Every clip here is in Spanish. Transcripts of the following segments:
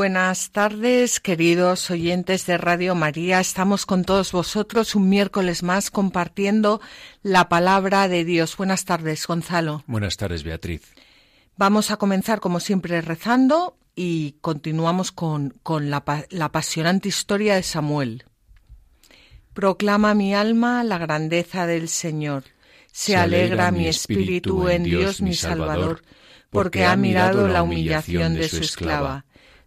Buenas tardes, queridos oyentes de Radio María. Estamos con todos vosotros un miércoles más compartiendo la palabra de Dios. Buenas tardes, Gonzalo. Buenas tardes, Beatriz. Vamos a comenzar, como siempre, rezando y continuamos con, con la, la apasionante historia de Samuel. Proclama mi alma la grandeza del Señor. Se, alegra mi espíritu en Dios mi Salvador, porque ha mirado la humillación de su esclava.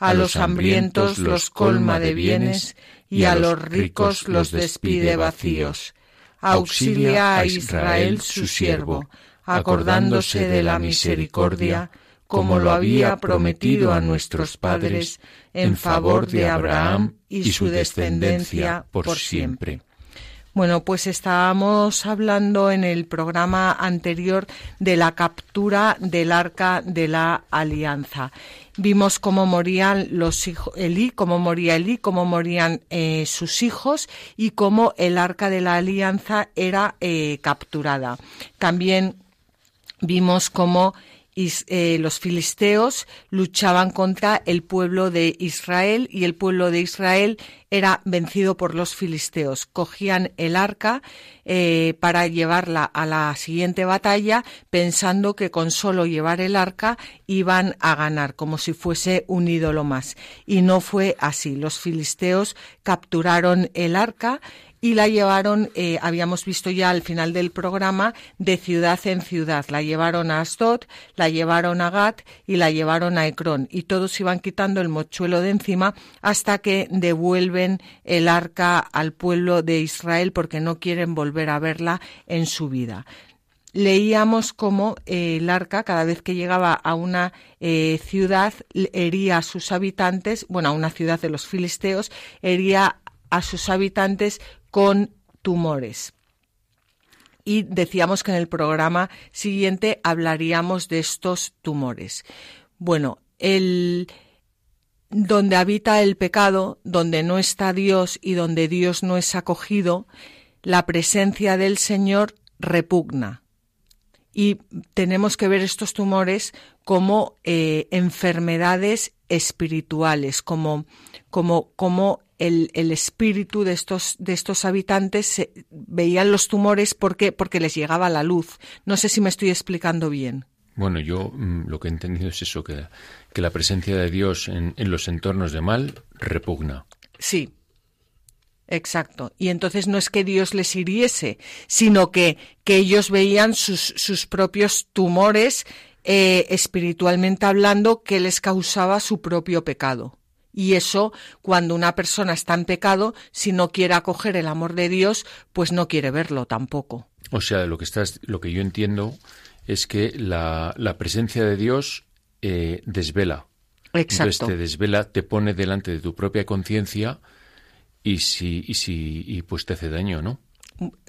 a los hambrientos los colma de bienes y a los ricos los despide vacíos. Auxilia a Israel su siervo, acordándose de la misericordia, como lo había prometido a nuestros padres, en favor de Abraham y su descendencia por siempre. Bueno, pues estábamos hablando en el programa anterior de la captura del arca de la alianza. Vimos cómo morían los hijos, Elí, cómo moría Elí, cómo morían eh, sus hijos y cómo el arca de la alianza era eh, capturada. También vimos cómo eh, los filisteos luchaban contra el pueblo de Israel y el pueblo de Israel era vencido por los filisteos. Cogían el arca eh, para llevarla a la siguiente batalla pensando que con solo llevar el arca iban a ganar, como si fuese un ídolo más. Y no fue así. Los filisteos capturaron el arca y la llevaron, eh, habíamos visto ya al final del programa, de ciudad en ciudad. La llevaron a Asdod, la llevaron a Gat y la llevaron a Ecrón. Y todos iban quitando el mochuelo de encima hasta que devuelven el arca al pueblo de Israel porque no quieren volver a verla en su vida leíamos cómo eh, el arca, cada vez que llegaba a una eh, ciudad, hería a sus habitantes, bueno, a una ciudad de los filisteos, hería a sus habitantes con tumores. Y decíamos que en el programa siguiente hablaríamos de estos tumores. Bueno, el donde habita el pecado, donde no está Dios y donde Dios no es acogido, la presencia del Señor repugna. Y tenemos que ver estos tumores como eh, enfermedades espirituales, como, como, como el, el, espíritu de estos, de estos habitantes veían los tumores porque, porque les llegaba la luz. No sé si me estoy explicando bien. Bueno, yo mm, lo que he entendido es eso, que, que la presencia de Dios en, en los entornos de mal repugna. Sí, Exacto. Y entonces no es que Dios les hiriese, sino que, que ellos veían sus, sus propios tumores eh, espiritualmente hablando que les causaba su propio pecado. Y eso, cuando una persona está en pecado, si no quiere acoger el amor de Dios, pues no quiere verlo tampoco. O sea, lo que estás, lo que yo entiendo es que la, la presencia de Dios eh, desvela. Exacto. Entonces te desvela, te pone delante de tu propia conciencia y si, y si, y pues te hace daño, ¿no?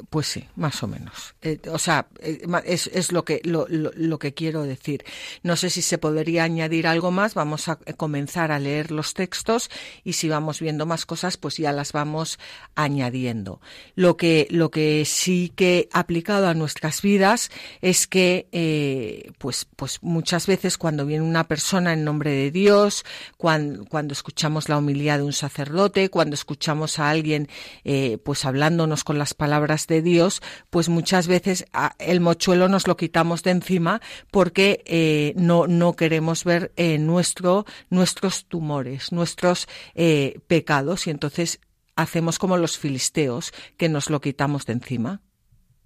Pues sí, más o menos. Eh, o sea, eh, es, lo, que, lo, lo, que quiero decir. No sé si se podría añadir algo más. Vamos a comenzar a leer los textos y si vamos viendo más cosas, pues ya las vamos añadiendo. Lo que, lo que sí que aplicado a nuestras vidas es que, eh, pues, pues muchas veces cuando viene una persona en nombre de Dios, cuando, escuchamos la homilía de un sacerdote, cuando escuchamos a alguien, eh, pues hablándonos con las palabras de Dios, pues muchas veces ah, el mochuelo nos lo quitamos de encima porque eh, no, no queremos ver eh, nuestro, nuestros tumores, nuestros eh, pecados y entonces hacemos como los filisteos, que nos lo quitamos de encima.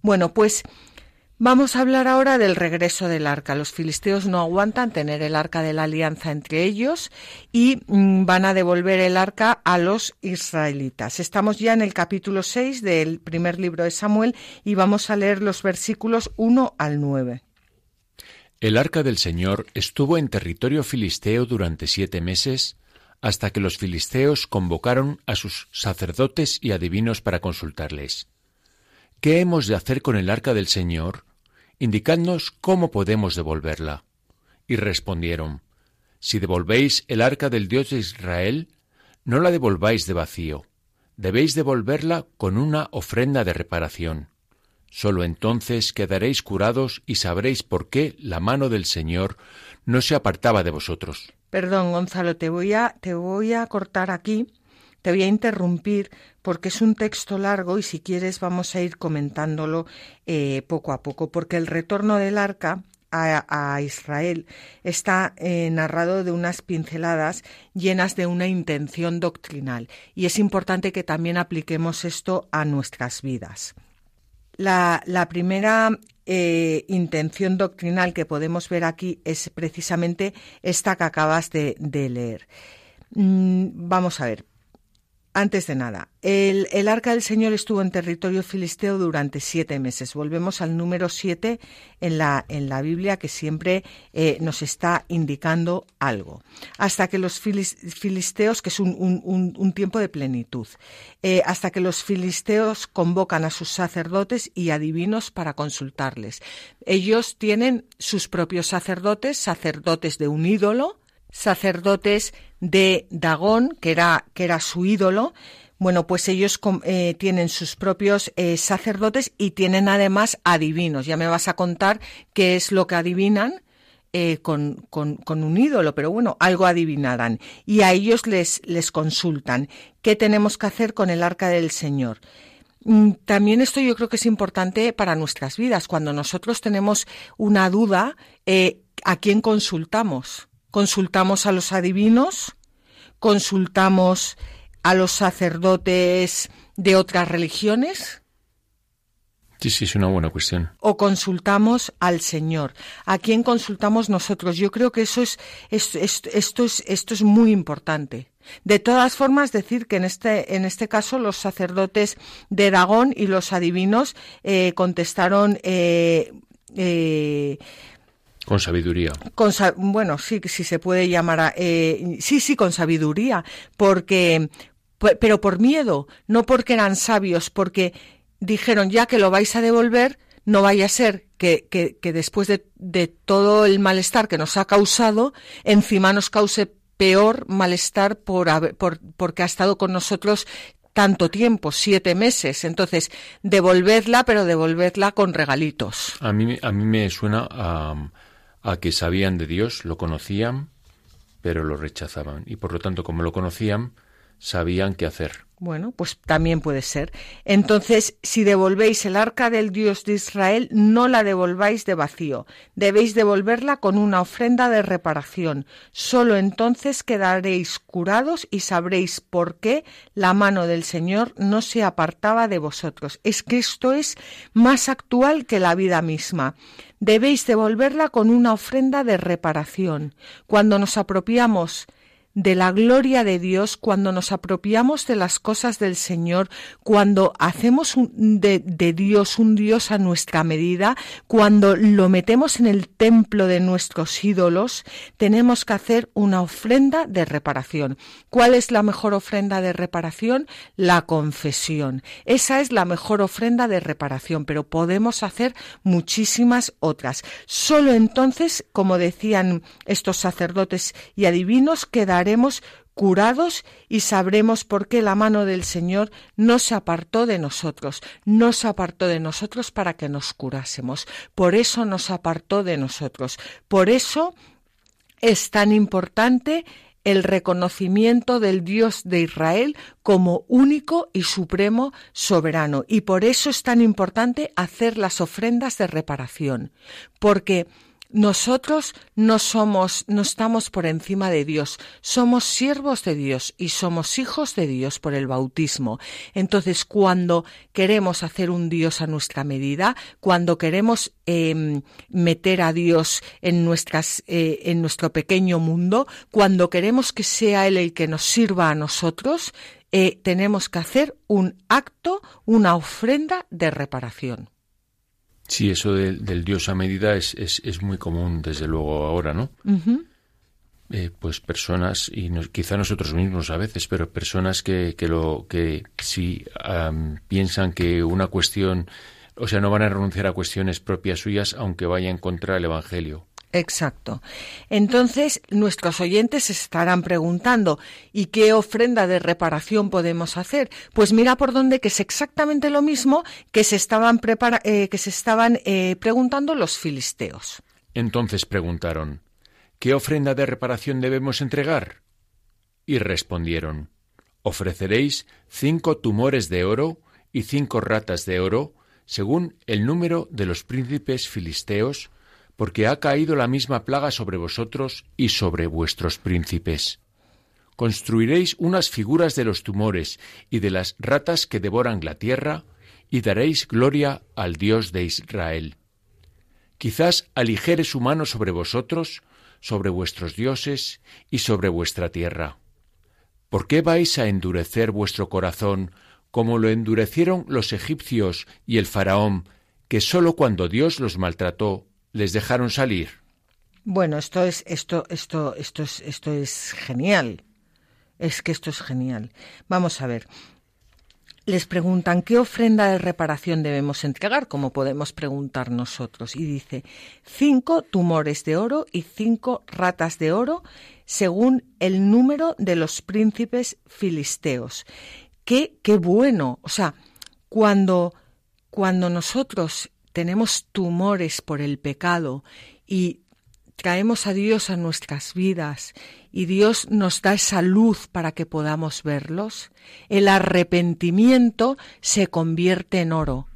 Bueno, pues Vamos a hablar ahora del regreso del arca. Los filisteos no aguantan tener el arca de la alianza entre ellos y mm, van a devolver el arca a los israelitas. Estamos ya en el capítulo 6 del primer libro de Samuel y vamos a leer los versículos 1 al 9. El arca del Señor estuvo en territorio filisteo durante siete meses hasta que los filisteos convocaron a sus sacerdotes y adivinos para consultarles. ¿Qué hemos de hacer con el arca del Señor? Indicadnos cómo podemos devolverla. Y respondieron, Si devolvéis el arca del Dios de Israel, no la devolváis de vacío, debéis devolverla con una ofrenda de reparación. Solo entonces quedaréis curados y sabréis por qué la mano del Señor no se apartaba de vosotros. Perdón, Gonzalo, te voy a, te voy a cortar aquí te voy a interrumpir porque es un texto largo y si quieres vamos a ir comentándolo eh, poco a poco, porque el retorno del arca a, Israel está eh, narrado de unas pinceladas llenas de una intención doctrinal y es importante que también apliquemos esto a nuestras vidas. La, primera eh, intención doctrinal que podemos ver aquí es precisamente esta que acabas de, leer. Mm, vamos a ver, antes de nada, el, arca del Señor estuvo en territorio filisteo durante siete meses. Volvemos al número siete en la, en la Biblia que siempre eh, nos está indicando algo. Hasta que los filisteos, que es un, tiempo de plenitud, eh, hasta que los filisteos convocan a sus sacerdotes y adivinos para consultarles. Ellos tienen sus propios sacerdotes, sacerdotes de un ídolo, sacerdotes de Dagón, que era, que era su ídolo, bueno, pues ellos eh, tienen sus propios eh, sacerdotes y tienen además adivinos. Ya me vas a contar qué es lo que adivinan eh, con, con, un ídolo, pero bueno, algo adivinarán. Y a ellos les, les consultan qué tenemos que hacer con el arca del Señor. Mm, también esto yo creo que es importante para nuestras vidas. Cuando nosotros tenemos una duda, ¿a quién consultamos? Consultamos a los adivinos, consultamos a los sacerdotes de otras religiones. Sí, sí, es una buena cuestión. O consultamos al Señor. ¿A quién consultamos nosotros? Yo creo que eso es, esto, es, esto es muy importante. De todas formas, decir que en este, en este caso los sacerdotes de Dagón y los adivinos eh, contestaron eh, eh, con sabiduría. Con, bueno, sí, sí se puede llamar a, eh, sí, sí, con sabiduría, porque, pero por miedo, no porque eran sabios, porque dijeron ya que lo vais a devolver, no vaya a ser que, que, que después de, de, todo el malestar que nos ha causado, encima nos cause peor malestar por, por, porque ha estado con nosotros tanto tiempo, siete meses. Entonces, devolverla, pero devolverla con regalitos. A mí, a mí me suena a a que sabían de Dios, lo conocían, pero lo rechazaban. Y por lo tanto, como lo conocían, sabían qué hacer. Bueno, pues también puede ser. Entonces, si devolvéis el arca del Dios de Israel, no la devolváis de vacío. Debéis devolverla con una ofrenda de reparación. Solo entonces quedaréis curados y sabréis por qué la mano del Señor no se apartaba de vosotros. Es que esto es más actual que la vida misma. Debéis devolverla con una ofrenda de reparación. Cuando nos apropiamos de la gloria de Dios, cuando nos apropiamos de las cosas del Señor, cuando hacemos de, Dios un Dios a nuestra medida, cuando lo metemos en el templo de nuestros ídolos, tenemos que hacer una ofrenda de reparación. ¿Cuál es la mejor ofrenda de reparación? La confesión. Esa es la mejor ofrenda de reparación, pero podemos hacer muchísimas otras. Solo entonces, como decían estos sacerdotes y adivinos, quedará curados y sabremos por qué la mano del Señor no se apartó de nosotros, no se apartó de nosotros para que nos curásemos. Por eso nos apartó de nosotros. Por eso es tan importante el reconocimiento del Dios de Israel como único y supremo soberano. Y por eso es tan importante hacer las ofrendas de reparación, porque nosotros no somos, no estamos por encima de Dios, somos siervos de Dios y somos hijos de Dios por el bautismo. Entonces, cuando queremos hacer un Dios a nuestra medida, cuando queremos em, meter a Dios en nuestras, eh, en nuestro pequeño mundo, cuando queremos que sea Él el que nos sirva a nosotros, eh, tenemos que hacer un acto, una ofrenda de reparación. Sí, eso del, Dios a medida es, es, muy común, desde luego, ahora, ¿no? Eh, pues personas, y quizá nosotros mismos a veces, pero personas que, que, lo, que si piensan que una cuestión, o sea, no van a renunciar a cuestiones propias suyas, aunque vayan contra el Evangelio. Exacto. Entonces, nuestros oyentes estarán preguntando, ¿y qué ofrenda de reparación podemos hacer? Pues mira por dónde que es exactamente lo mismo que se estaban, eh, que se estaban eh, preguntando los filisteos. Entonces preguntaron, ¿qué ofrenda de reparación debemos entregar? Y respondieron, ofreceréis cinco tumores de oro y cinco ratas de oro, según el número de los príncipes filisteos, porque ha caído la misma plaga sobre vosotros y sobre vuestros príncipes. Construiréis unas figuras de los tumores y de las ratas que devoran la tierra, y daréis gloria al Dios de Israel. Quizás aligere su mano sobre vosotros, sobre vuestros dioses y sobre vuestra tierra. ¿Por qué vais a endurecer vuestro corazón como lo endurecieron los egipcios y el faraón, que sólo cuando Dios los maltrató les dejaron salir. Bueno, esto es esto esto esto es esto es genial. Es que esto es genial. Vamos a ver. Les preguntan qué ofrenda de reparación debemos entregar, como podemos preguntar nosotros. Y dice, cinco tumores de oro y cinco ratas de oro, según el número de los príncipes filisteos. Qué, qué bueno. O sea, cuando, cuando nosotros tenemos tumores por el pecado y traemos a Dios a nuestras vidas y Dios nos da esa luz para que podamos verlos, el arrepentimiento se convierte en oro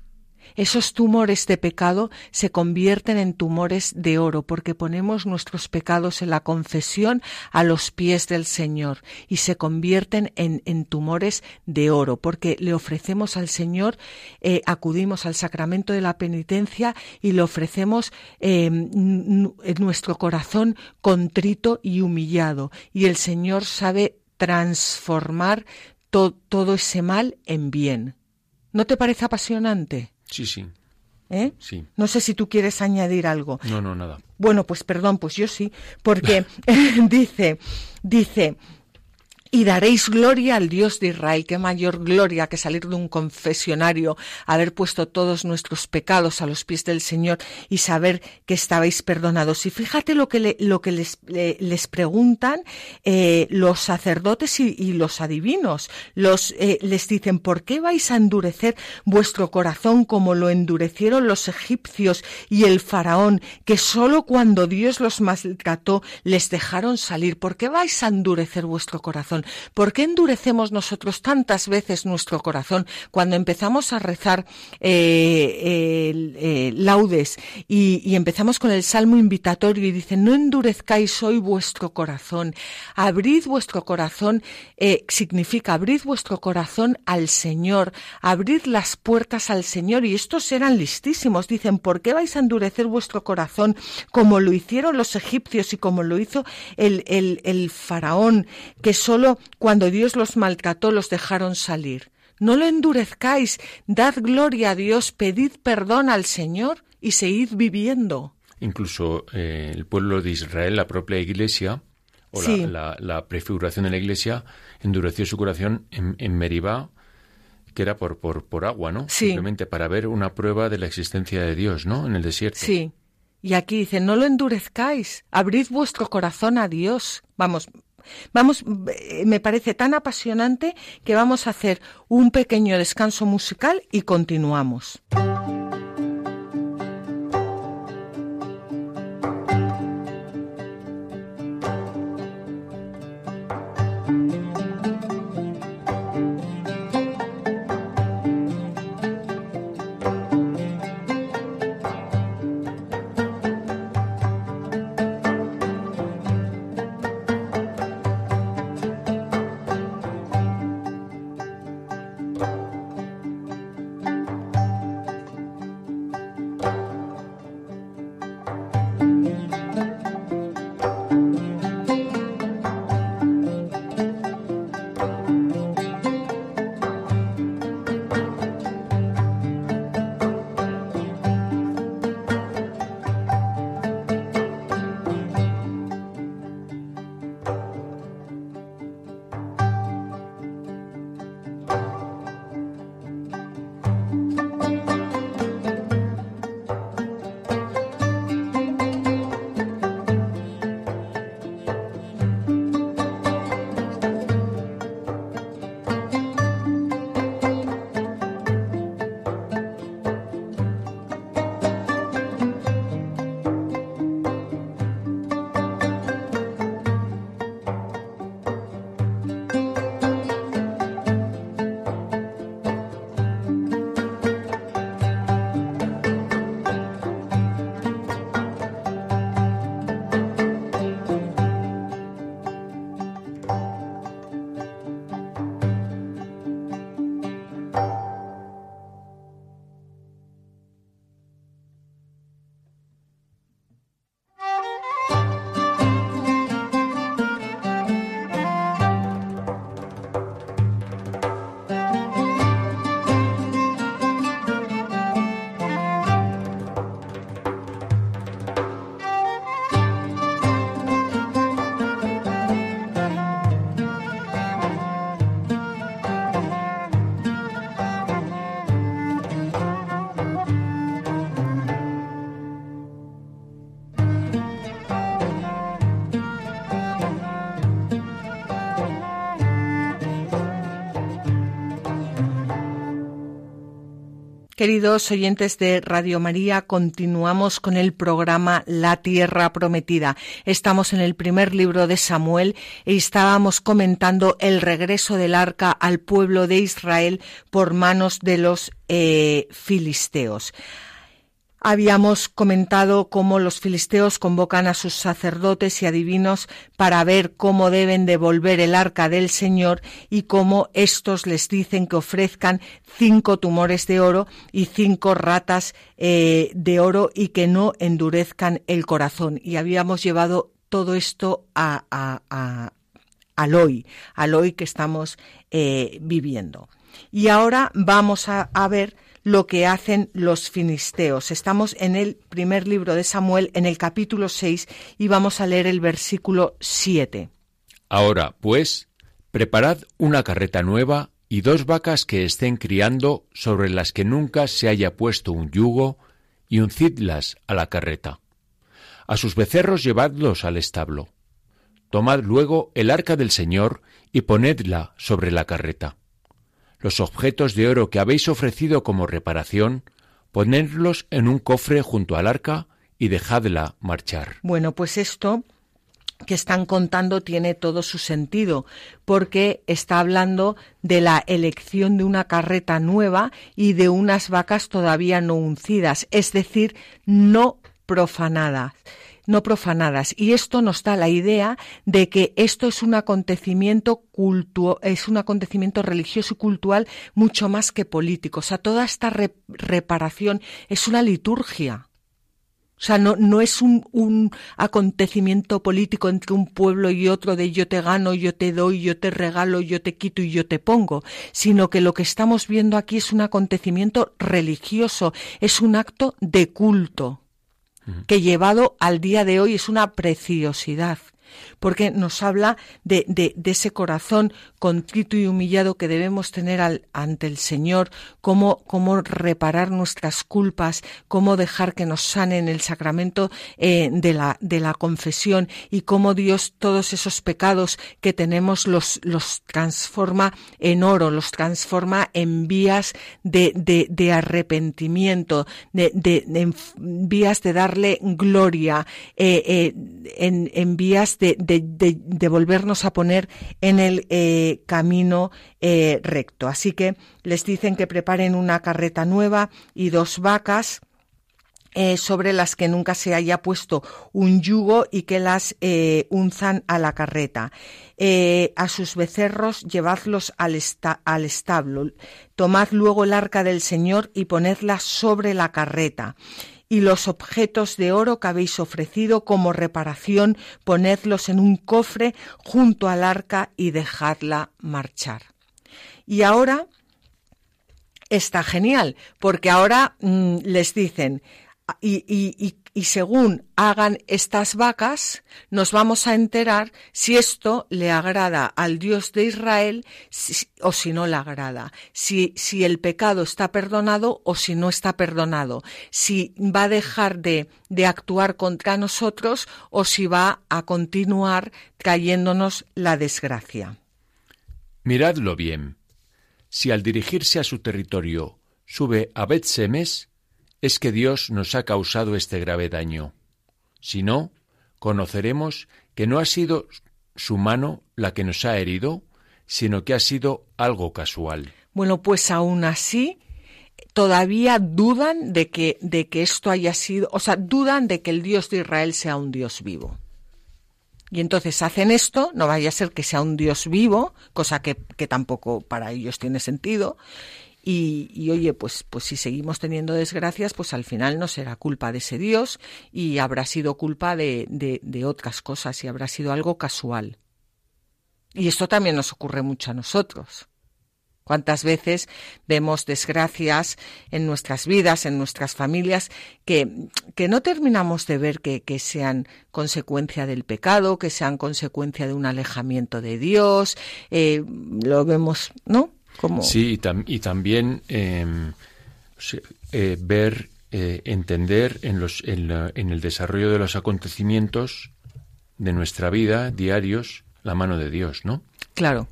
esos tumores de pecado se convierten en tumores de oro porque ponemos nuestros pecados en la confesión a los pies del Señor y se convierten en, tumores de oro porque le ofrecemos al Señor, eh, acudimos al sacramento de la penitencia y le ofrecemos em, en nuestro corazón contrito y humillado y el Señor sabe transformar todo ese mal en bien. ¿No te parece apasionante? Sí, sí. ¿Eh? Sí. No sé si tú quieres añadir algo. No, no, nada. Bueno, pues perdón, pues yo sí, porque dice, dice, y daréis gloria al Dios de Israel. Qué mayor gloria que salir de un confesionario, haber puesto todos nuestros pecados a los pies del Señor y saber que estabais perdonados. Y fíjate lo que, lo que les, les preguntan eh, los sacerdotes y, los adivinos. Los, eh, les dicen, ¿por qué vais a endurecer vuestro corazón como lo endurecieron los egipcios y el faraón, que sólo cuando Dios los maltrató les dejaron salir? ¿Por qué vais a endurecer vuestro corazón? ¿Por qué endurecemos nosotros tantas veces nuestro corazón cuando empezamos a rezar eh, eh, laudes y, empezamos con el salmo invitatorio y dice, no endurezcáis hoy vuestro corazón, abrid vuestro corazón, eh, significa abrid vuestro corazón al Señor, abrid las puertas al Señor. Y estos eran listísimos, dicen, ¿por qué vais a endurecer vuestro corazón como lo hicieron los egipcios y como lo hizo el, el, el faraón, que solo cuando Dios los maltrató los dejaron salir. No lo endurezcáis, dad gloria a Dios, pedid perdón al Señor y seguid viviendo. Incluso eh, el pueblo de Israel, la propia iglesia, o la, prefiguración de la iglesia, endureció su corazón en, Meribá, que era por, por, por agua, ¿no? Simplemente para ver una prueba de la existencia de Dios, ¿no? En el desierto. Sí. Y aquí dice, no lo endurezcáis, abrid vuestro corazón a Dios. Vamos, Vamos, eh, me parece tan apasionante que vamos a hacer un pequeño descanso musical y continuamos. Queridos oyentes de Radio María, continuamos con el programa La Tierra Prometida. Estamos en el primer libro de Samuel y estábamos comentando el regreso del arca al pueblo de Israel por manos de los eh, filisteos. Habíamos comentado cómo los filisteos convocan a sus sacerdotes y adivinos para ver cómo deben devolver el arca del Señor y cómo éstos les dicen que ofrezcan cinco tumores de oro y cinco ratas eh, de oro y que no endurezcan el corazón. Y habíamos llevado todo esto a, a, al hoy, al hoy que estamos eh, viviendo. Y ahora vamos a ver lo que hacen los filisteos. Estamos en el primer libro de Samuel, en el capítulo 6, y vamos a leer el versículo 7. Ahora, pues, preparad una carreta nueva y dos vacas que estén criando sobre las que nunca se haya puesto un yugo, y uncidlas a la carreta. A sus becerros llevadlos al establo. Tomad luego el arca del Señor y ponedla sobre la carreta los objetos de oro que habéis ofrecido como reparación, ponedlos en un cofre junto al arca y dejadla marchar. Bueno, pues esto que están contando tiene todo su sentido, porque está hablando de la elección de una carreta nueva y de unas vacas todavía no uncidas, es decir, no profanadas no profanadas. Y esto nos da la idea de que esto es un acontecimiento cultu es un acontecimiento religioso y cultural mucho más que político. O sea, toda esta reparación es una liturgia. O sea, no, no es un, un, acontecimiento político entre un pueblo y otro de yo te gano, yo te doy, yo te regalo, yo te quito y yo te pongo, sino que lo que estamos viendo aquí es un acontecimiento religioso, es un acto de culto que llevado al día de hoy es una preciosidad porque nos habla de, ese corazón contrito y humillado que debemos tener ante el Señor, cómo, reparar nuestras culpas, cómo dejar que nos sane en el sacramento eh, de, la, confesión y cómo Dios todos esos pecados que tenemos los, transforma en oro, los transforma en vías de, arrepentimiento, de, vías de darle gloria, eh, eh, en, en vías de, volvernos a poner en el eh, camino eh, recto. Así que les dicen que preparen una carreta nueva y dos vacas. Eh, sobre las que nunca se haya puesto un yugo y que las unzan a la carreta. a sus becerros llevadlos al, al, establo. Tomad luego el arca del Señor y ponedla sobre la carreta y los objetos de oro que habéis ofrecido como reparación, ponedlos en un cofre junto al arca y dejadla marchar. Y ahora está genial, porque ahora mm, les dicen, y, y, y según hagan estas vacas, nos vamos a enterar si esto le agrada al Dios de Israel o si no le agrada, si, si el pecado está perdonado o si no está perdonado, si va a dejar de, de actuar contra nosotros o si va a continuar trayéndonos la desgracia. Miradlo bien. Si al dirigirse a su territorio sube a Bet-Semes, es que Dios nos ha causado este grave daño. Si no, conoceremos que no ha sido su mano la que nos ha herido, sino que ha sido algo casual. Bueno, pues aún así todavía dudan de que, de que esto haya sido, o sea, dudan de que el Dios de Israel sea un Dios vivo. Y entonces hacen esto, no vaya a ser que sea un Dios vivo, cosa que, que tampoco para ellos tiene sentido, y, oye, pues, pues si seguimos teniendo desgracias, pues al final no será culpa de ese Dios y habrá sido culpa de, de, otras cosas y habrá sido algo casual. Y esto también nos ocurre mucho a nosotros. ¿Cuántas veces vemos desgracias en nuestras vidas, en nuestras familias, que, que no terminamos de ver que, sean consecuencia del pecado, que sean consecuencia de un alejamiento de Dios? Eh, lo vemos, ¿no? Sí, y, también em, eh, ver, eh, entender en, los, en, en el desarrollo de los acontecimientos de nuestra vida diarios la mano de Dios, ¿no? Claro,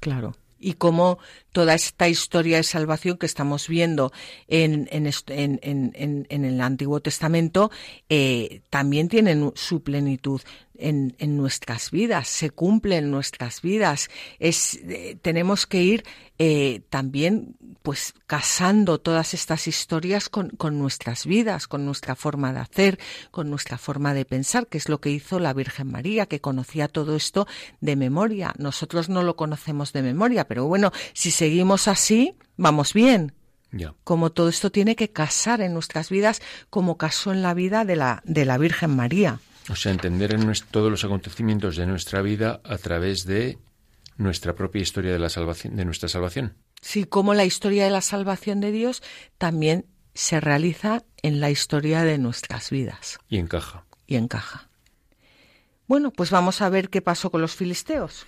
claro y cómo toda esta historia de salvación que estamos viendo en, en, el Antiguo Testamento eh, también tiene su plenitud en, nuestras vidas, se cumple en nuestras vidas. Es, eh, tenemos que ir eh, también pues casando todas estas historias con, con, nuestras vidas, con nuestra forma de hacer, con nuestra forma de pensar, que es lo que hizo la Virgen María, que conocía todo esto de memoria. Nosotros no lo conocemos de memoria, pero bueno, si seguimos así, vamos bien. Como todo esto tiene que casar en nuestras vidas, como casó en la vida de la, de la Virgen María. O sea, entender en todos los acontecimientos de nuestra vida a través de nuestra propia historia de la salvación, de nuestra salvación. Sí, como la historia de la salvación de Dios también se realiza en la historia de nuestras vidas. Y encaja. Y encaja. Bueno, pues vamos a ver qué pasó con los filisteos.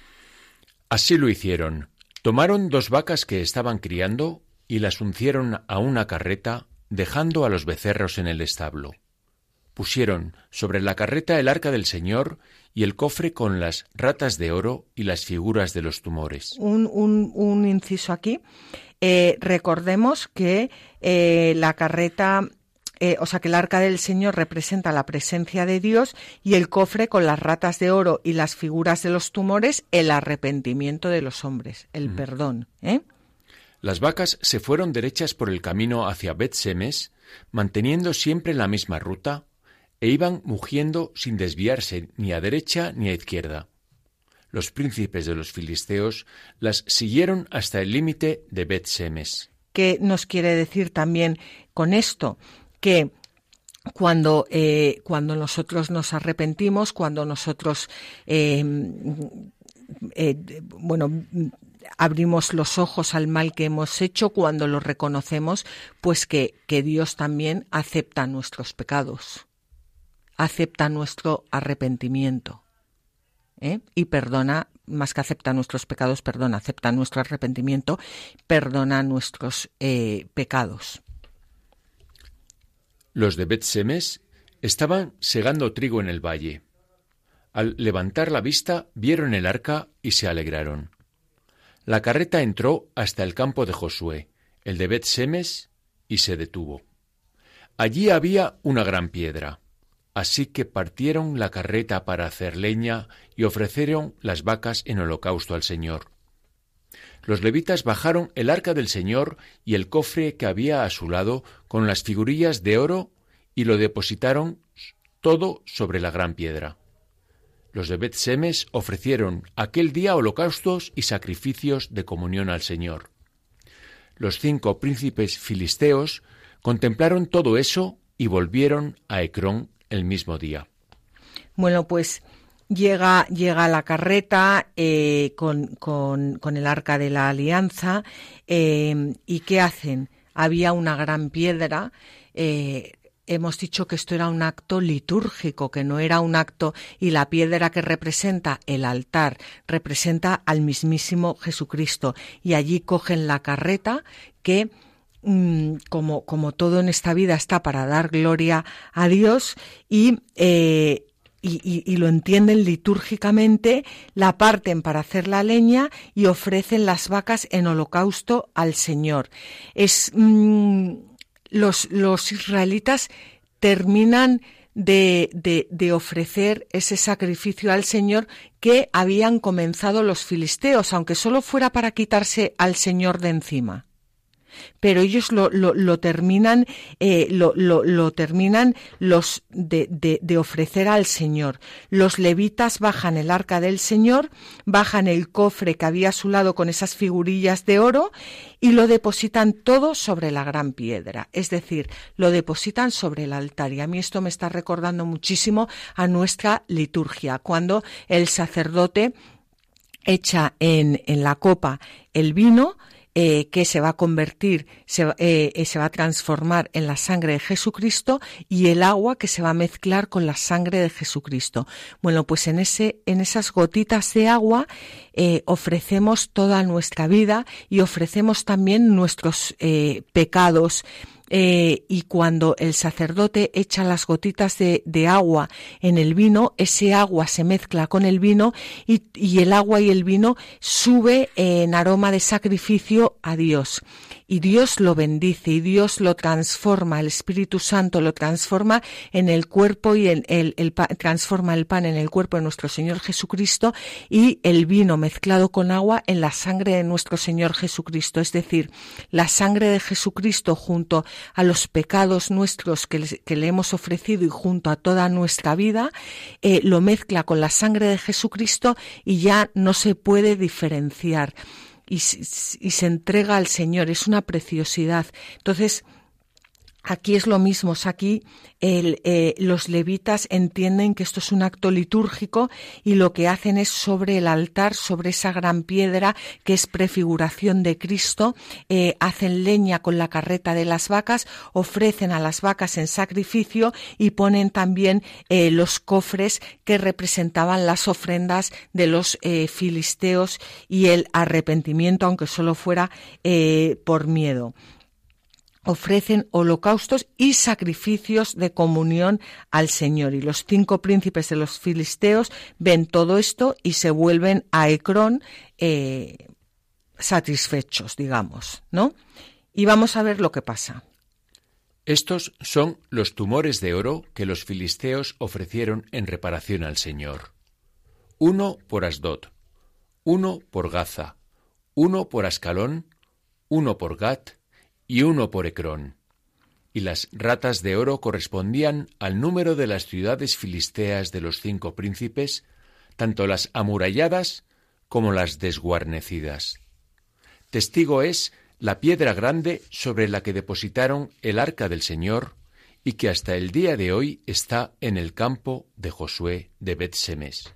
Así lo hicieron. Tomaron dos vacas que estaban criando y las uncieron a una carreta, dejando a los becerros en el establo pusieron sobre la carreta el arca del Señor y el cofre con las ratas de oro y las figuras de los tumores. Un, un, inciso aquí. Eh, recordemos que eh, la carreta, eh, o sea, que el arca del Señor representa la presencia de Dios y el cofre con las ratas de oro y las figuras de los tumores, el arrepentimiento de los hombres, el perdón. Las vacas se fueron derechas por el camino hacia Bet Semes, manteniendo siempre la misma ruta, e iban mugiendo sin desviarse ni a derecha ni a izquierda. Los príncipes de los filisteos las siguieron hasta el límite de Bet Semes. ¿Qué nos quiere decir también con esto? Que cuando, eh, cuando nosotros nos arrepentimos, cuando nosotros, em, eh, bueno, abrimos los ojos al mal que hemos hecho, cuando lo reconocemos, pues que, que Dios también acepta nuestros pecados acepta nuestro arrepentimiento ¿eh? y perdona, más que acepta nuestros pecados, perdona, acepta nuestro arrepentimiento, perdona nuestros eh, pecados. Los de Bet-Semes estaban segando trigo en el valle. Al levantar la vista vieron el arca y se alegraron. La carreta entró hasta el campo de Josué, el de Bet-Semes, y se detuvo. Allí había una gran piedra Así que partieron la carreta para hacer leña y ofrecieron las vacas en holocausto al Señor. Los levitas bajaron el arca del Señor y el cofre que había a su lado con las figurillas de oro y lo depositaron todo sobre la gran piedra. Los de Bet-Semes ofrecieron aquel día holocaustos y sacrificios de comunión al Señor. Los cinco príncipes filisteos contemplaron todo eso y volvieron a Ecrón el mismo día. Bueno, pues llega, llega la carreta eh, con, con, el arca de la alianza eh, y ¿qué hacen? Había una gran piedra. Eh, hemos dicho que esto era un acto litúrgico, que no era un acto, y la piedra que representa el altar representa al mismísimo Jesucristo. Y allí cogen la carreta que como, como todo en esta vida está para dar gloria a Dios y, eh, y, lo entienden litúrgicamente, la parten para hacer la leña y ofrecen las vacas en holocausto al Señor. Es, mm, los, los israelitas terminan de, de, ofrecer ese sacrificio al Señor que habían comenzado los filisteos, aunque solo fuera para quitarse al Señor de encima pero ellos lo, lo, terminan, eh, lo, lo, terminan los de, de, ofrecer al Señor. Los levitas bajan el arca del Señor, bajan el cofre que había a su lado con esas figurillas de oro y lo depositan todo sobre la gran piedra, es decir, lo depositan sobre el altar. Y a mí esto me está recordando muchísimo a nuestra liturgia, cuando el sacerdote echa en, en la copa el vino, eh, que se va a convertir, se, eh, eh, se, va a transformar en la sangre de Jesucristo y el agua que se va a mezclar con la sangre de Jesucristo. Bueno, pues en, ese, en esas gotitas de agua ofrecemos toda nuestra vida y ofrecemos también nuestros pecados eh, y cuando el sacerdote echa las gotitas de, agua en el vino, ese agua se mezcla con el vino y, y el agua y el vino sube en aroma de sacrificio a Dios y Dios lo bendice y Dios lo transforma, el Espíritu Santo lo transforma en el cuerpo y el, el, transforma el pan en el cuerpo de nuestro Señor Jesucristo y el vino mezclado con agua en la sangre de nuestro Señor Jesucristo. Es decir, la sangre de Jesucristo junto a los pecados nuestros que le, hemos ofrecido y junto a toda nuestra vida, eh, lo mezcla con la sangre de Jesucristo y ya no se puede diferenciar y, se entrega al Señor. Es una preciosidad. Entonces, Aquí es lo mismo, aquí eh, los levitas entienden que esto es un acto litúrgico y lo que hacen es sobre el altar, sobre esa gran piedra que es prefiguración de Cristo, eh, hacen leña con la carreta de las vacas, ofrecen a las vacas en sacrificio y ponen también eh, los cofres que representaban las ofrendas de los filisteos y el arrepentimiento, aunque solo fuera por miedo ofrecen holocaustos y sacrificios de comunión al Señor. Y los cinco príncipes de los filisteos ven todo esto y se vuelven a Ecrón eh, satisfechos, digamos, ¿no? Y vamos a ver lo que pasa. Estos son los tumores de oro que los filisteos ofrecieron en reparación al Señor. Uno por Asdod, uno por Gaza, uno por Ascalón, uno por Gat, y uno por Ecrón. Y las ratas de oro correspondían al número de las ciudades filisteas de los cinco príncipes, tanto las amuralladas como las desguarnecidas. Testigo es la piedra grande sobre la que depositaron el arca del Señor y que hasta el día de hoy está en el campo de Josué de Bet-Semes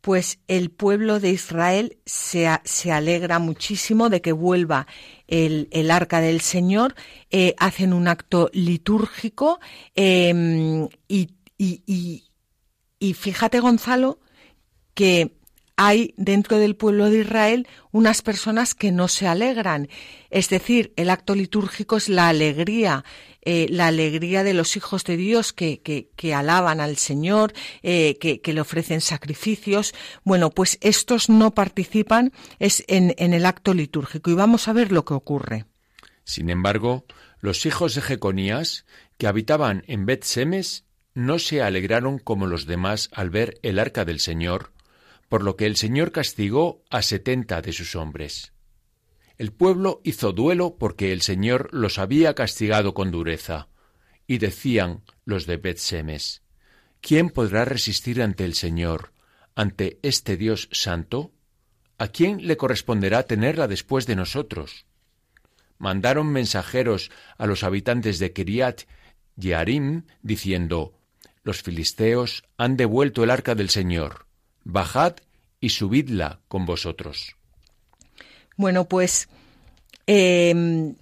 pues el pueblo de Israel se, se, alegra muchísimo de que vuelva el, el arca del Señor, eh, hacen un acto litúrgico em, y, y, y fíjate, Gonzalo, que hay dentro del pueblo de Israel unas personas que no se alegran. Es decir, el acto litúrgico es la alegría, eh, la alegría de los hijos de Dios que, alaban al Señor, eh, que, le ofrecen sacrificios. Bueno, pues estos no participan es en, en el acto litúrgico y vamos a ver lo que ocurre. Sin embargo, los hijos de Jeconías, que habitaban en Bet-Semes, no se alegraron como los demás al ver el arca del Señor, por lo que el Señor castigó a setenta de sus hombres. El pueblo hizo duelo porque el Señor los había castigado con dureza, y decían los de Bet-Semes, ¿quién podrá resistir ante el Señor, ante este Dios santo? ¿A quién le corresponderá tenerla después de nosotros? Mandaron mensajeros a los habitantes de Kiriat Yearim, diciendo, Los filisteos han devuelto el arca del Señor bajad y subidla con vosotros. Bueno, pues em,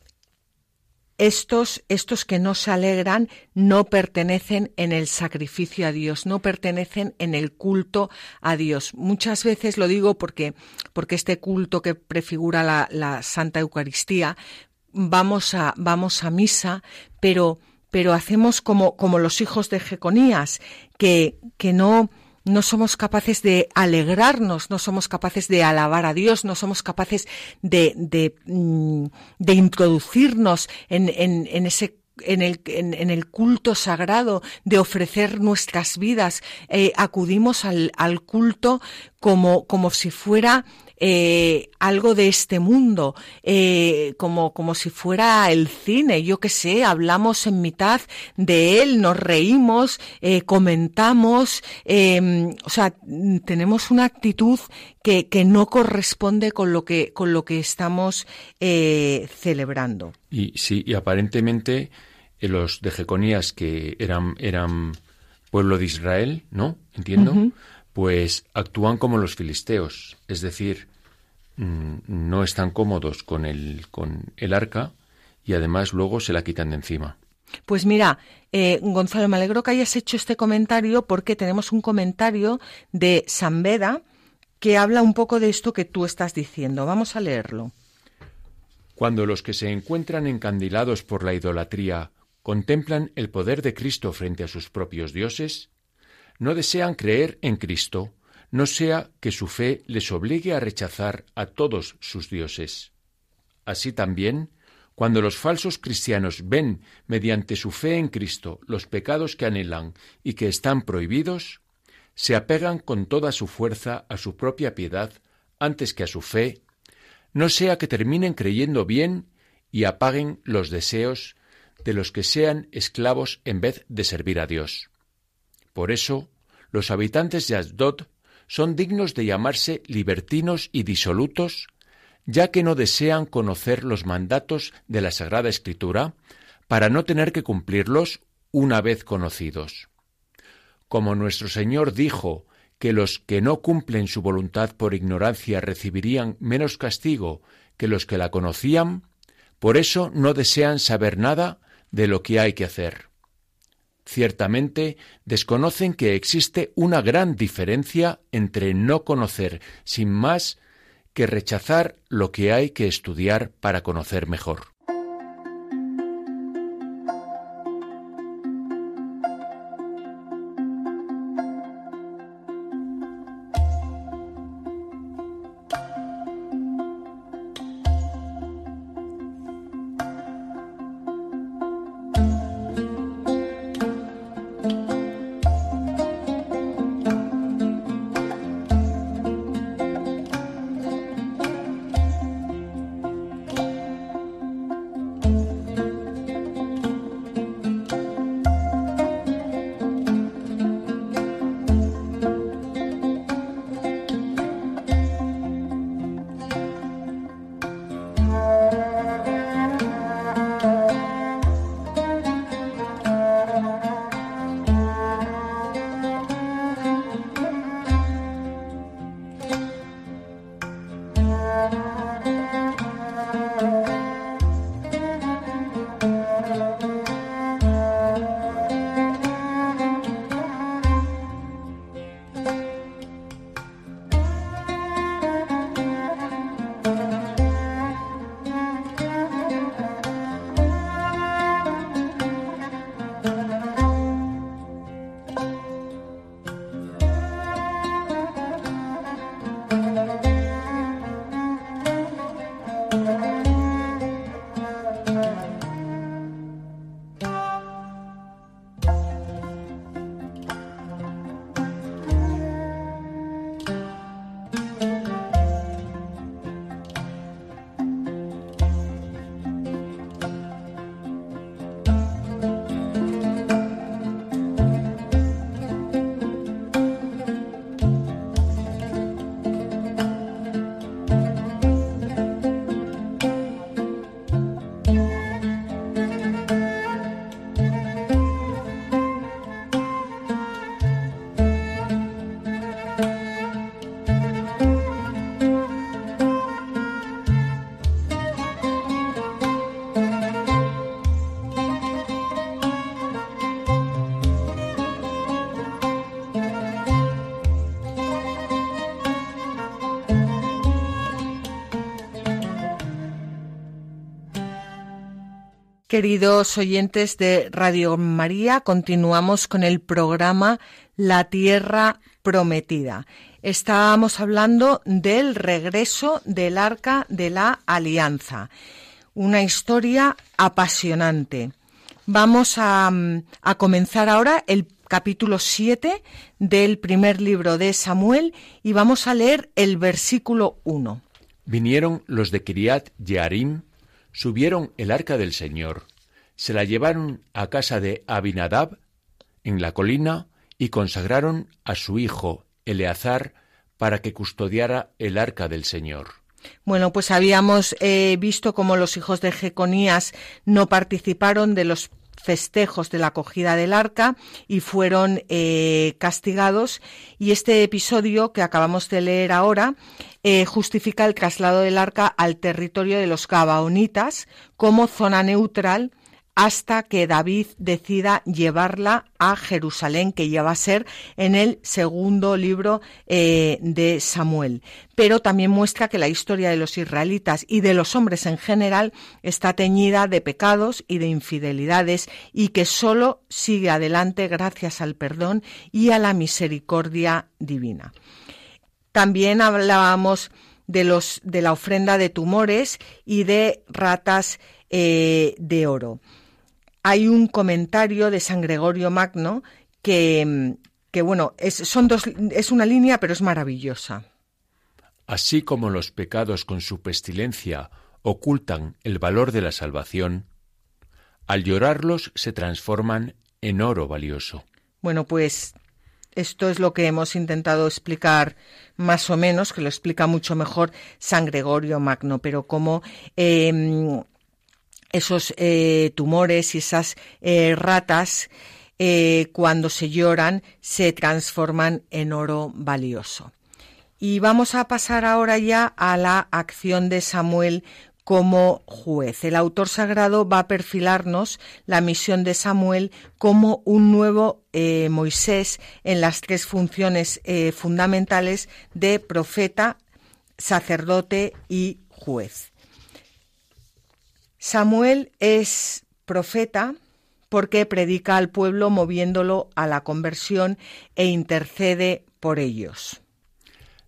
estos, estos que no se alegran no pertenecen en el sacrificio a Dios, no pertenecen en el culto a Dios. Muchas veces lo digo porque, porque este culto que prefigura la, la Santa Eucaristía, vamos a, vamos a misa, pero, pero hacemos como, como los hijos de Jeconías, que, que no, no somos capaces de alegrarnos, no somos capaces de alabar a Dios, no somos capaces de, de, mm, introducirnos en, en, ese en el, en, el, culto sagrado, de ofrecer nuestras vidas. Eh, acudimos al, al culto como, como si fuera eh, algo de este mundo, eh, como, como si fuera el cine, yo qué sé, hablamos en mitad de él, nos reímos, eh, comentamos, em, o sea, tenemos una actitud que, que, no corresponde con lo que, con lo que estamos celebrando. Y sí, y aparentemente los de Jeconías que eran, eran pueblo de Israel, ¿no? Entiendo pues actúan como los filisteos, es decir, mm, no están cómodos con el, con el arca y además luego se la quitan de encima. Pues mira, eh, Gonzalo, me alegro que hayas hecho este comentario porque tenemos un comentario de San Beda que habla un poco de esto que tú estás diciendo. Vamos a leerlo. Cuando los que se encuentran encandilados por la idolatría contemplan el poder de Cristo frente a sus propios dioses, no desean creer en Cristo, no sea que su fe les obligue a rechazar a todos sus dioses. Así también, cuando los falsos cristianos ven mediante su fe en Cristo los pecados que anhelan y que están prohibidos, se apegan con toda su fuerza a su propia piedad antes que a su fe, no sea que terminen creyendo bien y apaguen los deseos de los que sean esclavos en vez de servir a Dios. Por eso, los habitantes de Asdod son dignos de llamarse libertinos y disolutos, ya que no desean conocer los mandatos de la Sagrada Escritura para no tener que cumplirlos una vez conocidos. Como nuestro Señor dijo que los que no cumplen su voluntad por ignorancia recibirían menos castigo que los que la conocían, por eso no desean saber nada de lo que hay que hacer. Ciertamente desconocen que existe una gran diferencia entre no conocer sin más que rechazar lo que hay que estudiar para conocer mejor. Queridos oyentes de Radio María, continuamos con el programa La Tierra Prometida. Estábamos hablando del regreso del Arca de la Alianza, una historia apasionante. Vamos a, a comenzar ahora el capítulo 7 del primer libro de Samuel y vamos a leer el versículo 1. Vinieron los de Kiriat Yearim subieron el arca del Señor, se la llevaron a casa de Abinadab en la colina y consagraron a su hijo Eleazar para que custodiara el arca del Señor. Bueno, pues habíamos eh, visto cómo los hijos de Jeconías no participaron de los festejos de la acogida del arca y fueron eh, castigados. Y este episodio que acabamos de leer ahora eh, justifica el traslado del arca al territorio de los Gabaonitas como zona neutral hasta que David decida llevarla a Jerusalén, que ya va a ser en el segundo libro eh, de Samuel. Pero también muestra que la historia de los israelitas y de los hombres en general está teñida de pecados y de infidelidades y que solo sigue adelante gracias al perdón y a la misericordia divina. También hablábamos de, los, de la ofrenda de tumores y de ratas eh, de oro hay un comentario de San Gregorio Magno que, que bueno, es, son dos, es una línea, pero es maravillosa. Así como los pecados con su pestilencia ocultan el valor de la salvación, al llorarlos se transforman en oro valioso. Bueno, pues esto es lo que hemos intentado explicar más o menos, que lo explica mucho mejor San Gregorio Magno, pero como em, esos eh, tumores y esas eh, ratas, eh, cuando se lloran, se transforman en oro valioso. Y vamos a pasar ahora ya a la acción de Samuel como juez. El autor sagrado va a perfilarnos la misión de Samuel como un nuevo Moisés en las tres funciones fundamentales de profeta, sacerdote y juez. Samuel es profeta porque predica al pueblo moviéndolo a la conversión e intercede por ellos.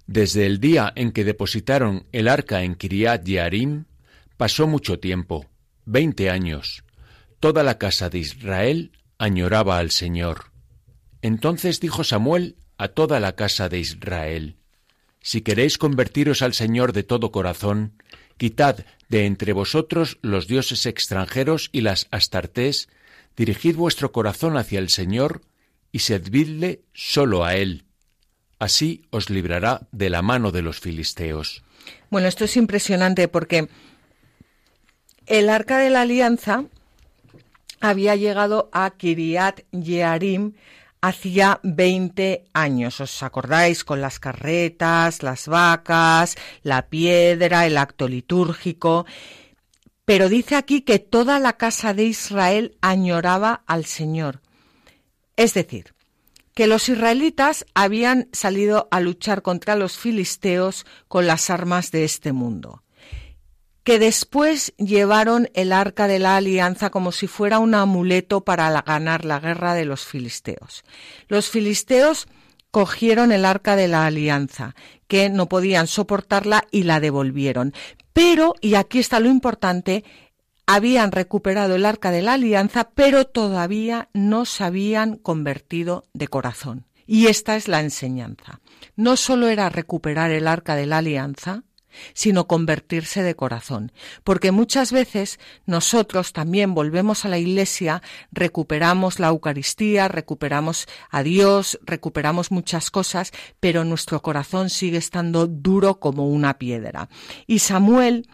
Desde el día en que depositaron el arca en Kiriat Yearim, pasó mucho tiempo, veinte años. Toda la casa de Israel añoraba al Señor. Entonces dijo Samuel a toda la casa de Israel, Si queréis convertiros al Señor de todo corazón, Quitad de entre vosotros los dioses extranjeros y las astartés, dirigid vuestro corazón hacia el Señor y servidle solo a Él. Así os librará de la mano de los filisteos. Bueno, esto es impresionante porque el arca de la alianza había llegado a Kiriat Yearim hacía 20 años. ¿Os acordáis? Con las carretas, las vacas, la piedra, el acto litúrgico. Pero dice aquí que toda la casa de Israel añoraba al Señor. Es decir, que los israelitas habían salido a luchar contra los filisteos con las armas de este mundo que después llevaron el arca de la alianza como si fuera un amuleto para ganar la guerra de los filisteos. Los filisteos cogieron el arca de la alianza, que no podían soportarla y la devolvieron. Pero, y aquí está lo importante, habían recuperado el arca de la alianza, pero todavía no se habían convertido de corazón. Y esta es la enseñanza. No solo era recuperar el arca de la alianza, sino convertirse de corazón. Porque muchas veces nosotros también volvemos a la Iglesia, recuperamos la Eucaristía, recuperamos a Dios, recuperamos muchas cosas, pero nuestro corazón sigue estando duro como una piedra. Y Samuel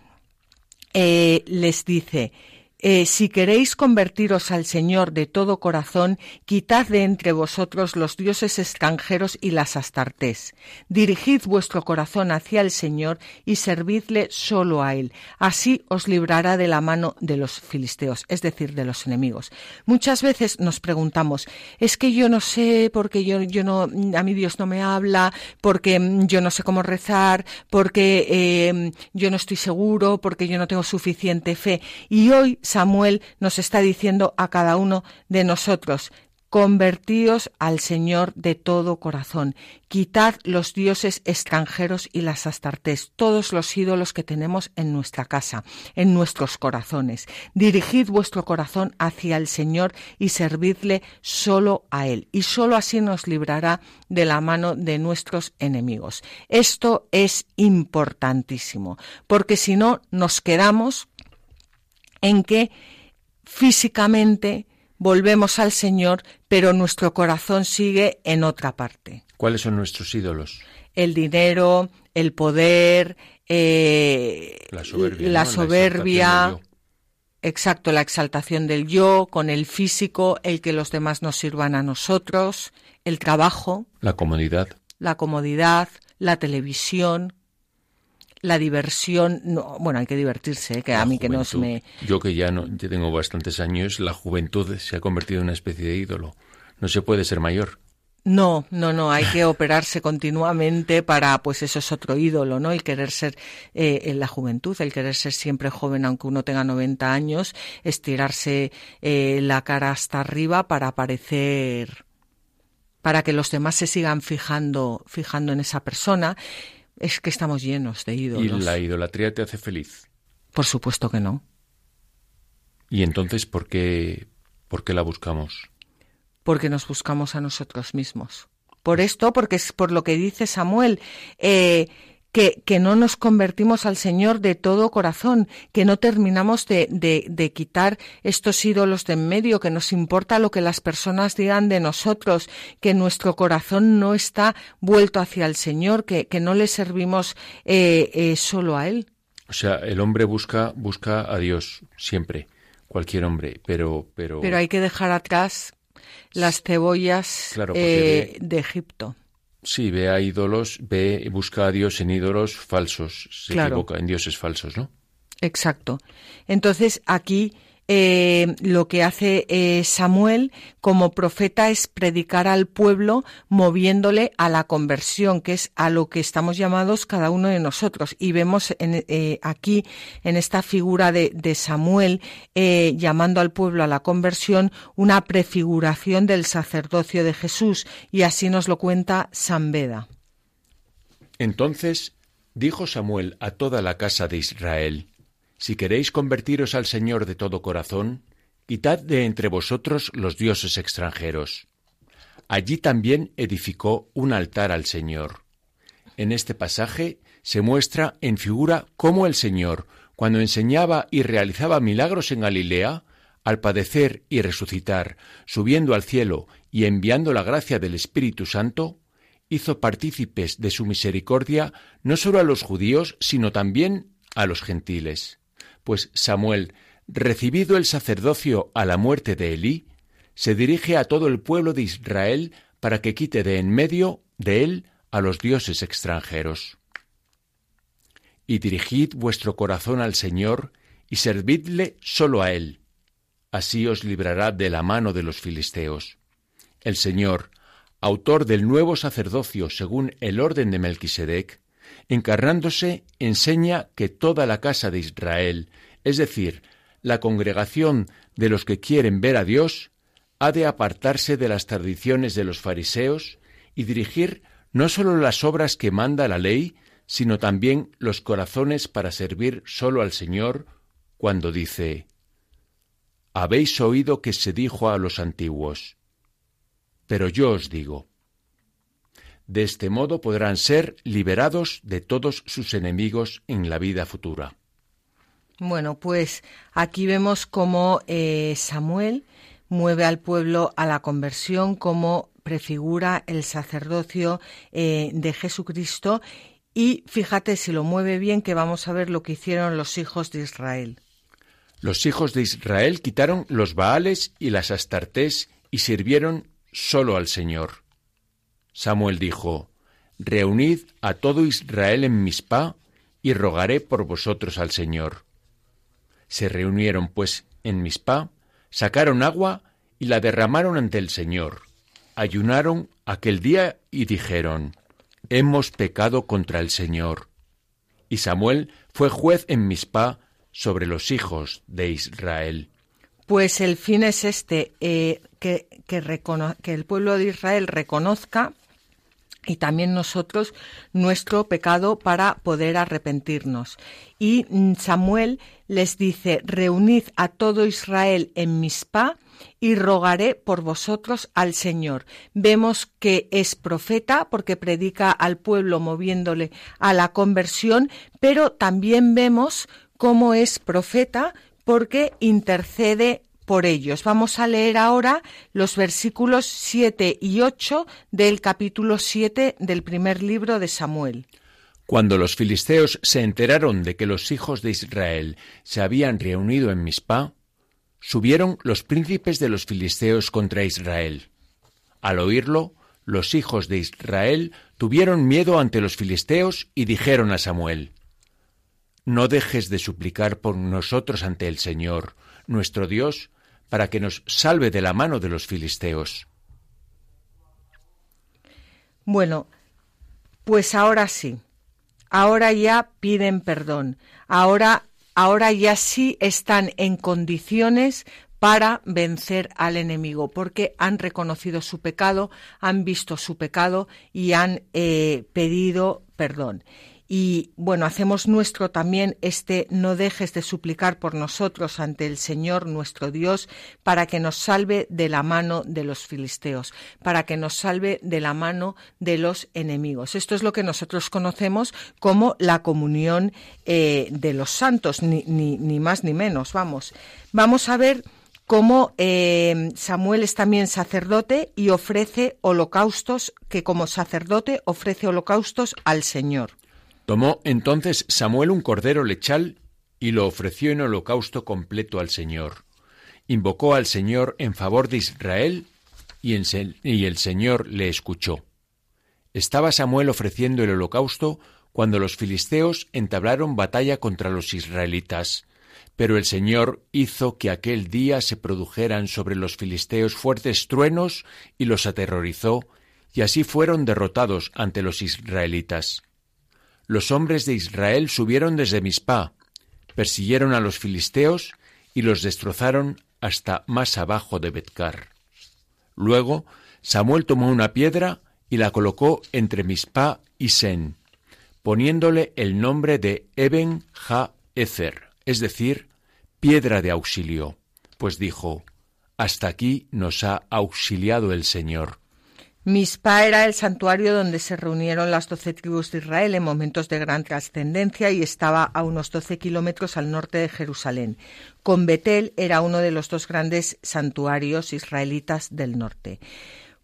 eh, les dice, eh, si queréis convertiros al Señor de todo corazón, quitad de entre vosotros los dioses extranjeros y las astartés. Dirigid vuestro corazón hacia el Señor y servidle solo a Él. Así os librará de la mano de los filisteos, es decir, de los enemigos. Muchas veces nos preguntamos, es que yo no sé, porque yo, yo no, a mí Dios no me habla, porque mm, yo no sé cómo rezar, porque eh, yo no estoy seguro, porque yo no tengo suficiente fe. Y hoy Samuel nos está diciendo a cada uno de nosotros, Convertíos al Señor de todo corazón. Quitad los dioses extranjeros y las astartés, todos los ídolos que tenemos en nuestra casa, en nuestros corazones. Dirigid vuestro corazón hacia el Señor y servidle solo a Él. Y solo así nos librará de la mano de nuestros enemigos. Esto es importantísimo, porque si no nos quedamos en que físicamente volvemos al Señor, pero nuestro corazón sigue en otra parte. ¿Cuáles son nuestros ídolos? El dinero, el poder, eh, la soberbia, la soberbia exacto, la exaltación del yo, con el físico, el que los demás nos sirvan a nosotros, el trabajo, la comodidad, la comodidad, la televisión, la diversión, no, bueno, hay que divertirse, ¿eh? que a mí que no se me... Yo que ya, no, ya tengo bastantes años, la juventud se ha convertido en una especie de ídolo. No se puede ser mayor. No, no, no, hay que operarse continuamente para, pues eso es otro ídolo, ¿no? El querer ser eh, en la juventud, el querer ser siempre joven aunque uno tenga 90 años, estirarse eh, la cara hasta arriba para parecer, para que los demás se sigan fijando, fijando en esa persona. Es que estamos llenos de ídolos. ¿Y la idolatría te hace feliz? Por supuesto que no. ¿Y entonces por qué, por qué la buscamos? porque nos buscamos a nosotros mismos. Por esto, porque es por lo que dice Samuel, eh, que, que, no nos convertimos al Señor de todo corazón, que no terminamos de, de, quitar estos ídolos de en medio, que nos importa lo que las personas digan de nosotros, que nuestro corazón no está vuelto hacia el Señor, que, que no le servimos eh, eh, solo a Él. O sea, el hombre busca, busca a Dios siempre, cualquier hombre, pero, pero... Pero hay que dejar atrás las cebollas eh, de Egipto. Sí, ve a ídolos, ve, busca a Dios en ídolos falsos, se equivoca en dioses falsos, ¿no? Exacto. Entonces aquí eh, lo que hace eh, Samuel como profeta es predicar al pueblo moviéndole a la conversión, que es a lo que estamos llamados cada uno de nosotros. Y vemos eh, aquí, en esta figura de, de Samuel, llamando al pueblo a la conversión, una prefiguración del sacerdocio de Jesús. Y así nos lo cuenta San Beda. Entonces dijo Samuel a toda la casa de Israel, si queréis convertiros al Señor de todo corazón, quitad de entre vosotros los dioses extranjeros. Allí también edificó un altar al Señor. En este pasaje se muestra en figura cómo el Señor, cuando enseñaba y realizaba milagros en Galilea, al padecer y resucitar, subiendo al cielo y enviando la gracia del Espíritu Santo, hizo partícipes de su misericordia no sólo a los judíos, sino también a los gentiles pues Samuel, recibido el sacerdocio a la muerte de Elí, se dirige a todo el pueblo de Israel para que quite de en medio de él a los dioses extranjeros. Y dirigid vuestro corazón al Señor y servidle solo a Él. Así os librará de la mano de los filisteos. El Señor, autor del nuevo sacerdocio según el orden de Melquisedec, encarnándose, enseña que toda la casa de Israel, es decir, la congregación de los que quieren ver a Dios, ha de apartarse de las tradiciones de los fariseos y dirigir no sólo las obras que manda la ley, sino también los corazones para servir sólo al Señor, cuando dice, Habéis oído que se dijo a los antiguos, pero yo os digo, de este modo podrán ser liberados de todos sus enemigos en la vida futura. Bueno, pues aquí vemos cómo eh, Samuel mueve al pueblo a la conversión, como prefigura el sacerdocio eh, de Jesucristo y fíjate si lo mueve bien que vamos a ver lo que hicieron los hijos de Israel. Los hijos de Israel quitaron los Baales y las Astartés y sirvieron solo al Señor. Samuel dijo, Reunid a todo Israel en Mispa, y rogaré por vosotros al Señor. Se reunieron, pues, en Mispa, sacaron agua y la derramaron ante el Señor. Ayunaron aquel día y dijeron, Hemos pecado contra el Señor. Y Samuel fue juez en Mispa sobre los hijos de Israel. Pues el fin es este, eh, que, que el pueblo de Israel reconozca y también nosotros nuestro pecado para poder arrepentirnos. Y mm, Samuel les dice, reunid a todo Israel en Mispa y rogaré por vosotros al Señor. Vemos que es profeta porque predica al pueblo moviéndole a la conversión, pero también vemos cómo es profeta porque intercede por ellos. Vamos a leer ahora los versículos 7 y 8 del capítulo 7 del primer libro de Samuel. Cuando los filisteos se enteraron de que los hijos de Israel se habían reunido en Mizpah, subieron los príncipes de los filisteos contra Israel. Al oírlo, los hijos de Israel tuvieron miedo ante los filisteos y dijeron a Samuel, no dejes de suplicar por nosotros ante el Señor, nuestro Dios, para que nos salve de la mano de los filisteos. Bueno, pues ahora sí, ahora ya piden perdón, ahora, ahora ya sí están en condiciones para vencer al enemigo, porque han reconocido su pecado, han visto su pecado y han eh, pedido perdón. Y bueno, hacemos nuestro también este no dejes de suplicar por nosotros ante el Señor nuestro Dios para que nos salve de la mano de los filisteos, para que nos salve de la mano de los enemigos. Esto es lo que nosotros conocemos como la comunión eh, de los santos, ni, más ni menos. Vamos, vamos a ver como eh, Samuel es también sacerdote y ofrece holocaustos, que como sacerdote ofrece holocaustos al Señor. Tomó entonces Samuel un cordero lechal y lo ofreció en holocausto completo al Señor. Invocó al Señor en favor de Israel y, el Señor le escuchó. Estaba Samuel ofreciendo el holocausto cuando los filisteos entablaron batalla contra los israelitas. Pero el Señor hizo que aquel día se produjeran sobre los filisteos fuertes truenos y los aterrorizó, y así fueron derrotados ante los israelitas. Los hombres de Israel subieron desde Mispa, persiguieron a los filisteos y los destrozaron hasta más abajo de Betcar. Luego Samuel tomó una piedra y la colocó entre Mispa y Sen, poniéndole el nombre de Eben Ha Ezer es decir, piedra de auxilio, pues dijo, Hasta aquí nos ha auxiliado el Señor. Mispa era el santuario donde se reunieron las doce tribus de Israel en momentos de gran trascendencia y estaba a unos doce kilómetros al norte de Jerusalén. Con Betel era uno de los dos grandes santuarios israelitas del norte.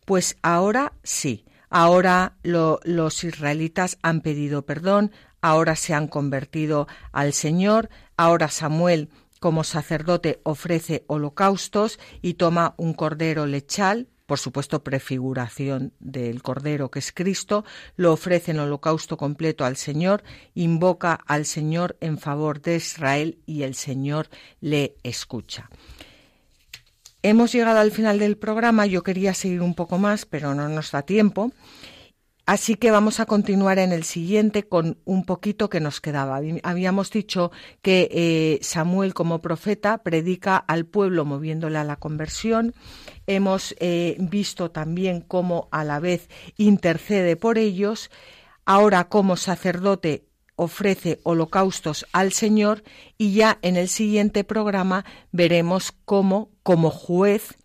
Pues ahora sí, ahora los israelitas han pedido perdón, ahora se han convertido al Señor, ahora Samuel como sacerdote ofrece holocaustos y toma un cordero lechal, por supuesto prefiguración del cordero que es Cristo, lo ofrece en holocausto completo al Señor, invoca al Señor en favor de Israel y el Señor le escucha. Hemos llegado al final del programa, yo quería seguir un poco más, pero no nos da tiempo. Así que vamos a continuar en el siguiente con un poquito que nos quedaba. Habíamos dicho que eh, Samuel como profeta predica al pueblo moviéndole a la conversión. Hemos eh, visto también cómo a la vez intercede por ellos. Ahora como sacerdote ofrece holocaustos al Señor y ya en el siguiente programa veremos cómo como juez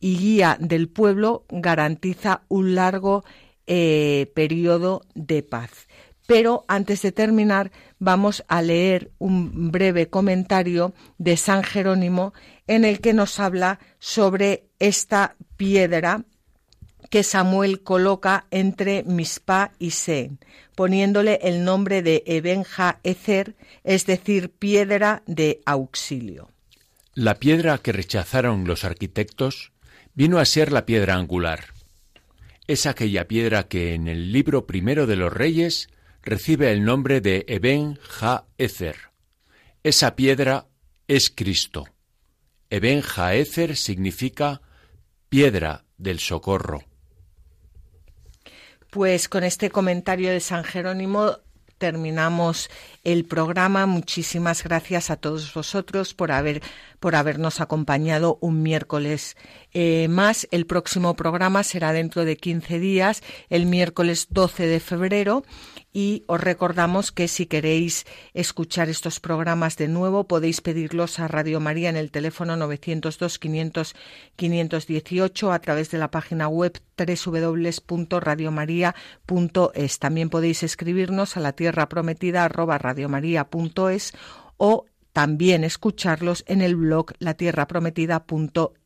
y guía del pueblo garantiza un largo eh, periodo de paz. Pero antes de terminar, vamos a leer un breve comentario de San Jerónimo en el que nos habla sobre esta piedra que Samuel coloca entre Mispa y Sen, poniéndole el nombre de Ebenja Ezer, es decir, piedra de auxilio. La piedra que rechazaron los arquitectos vino a ser la piedra angular es aquella piedra que en el libro primero de los reyes recibe el nombre de Eben Ha-Ezer. Esa piedra es Cristo. Eben Ha-Ezer significa piedra del socorro. Pues con este comentario de San Jerónimo terminamos el programa. Muchísimas gracias a todos vosotros por haber por habernos acompañado un miércoles eh, más. El próximo programa será dentro de 15 días, el miércoles 12 de febrero. Y os recordamos que si queréis escuchar estos programas de nuevo, podéis pedirlos a Radio María en el teléfono 902 500 518 a través de la página web www.radiomaria.es. También podéis escribirnos a la tierra prometida radiomaria.es o también escucharlos en el blog latierraprometida.es.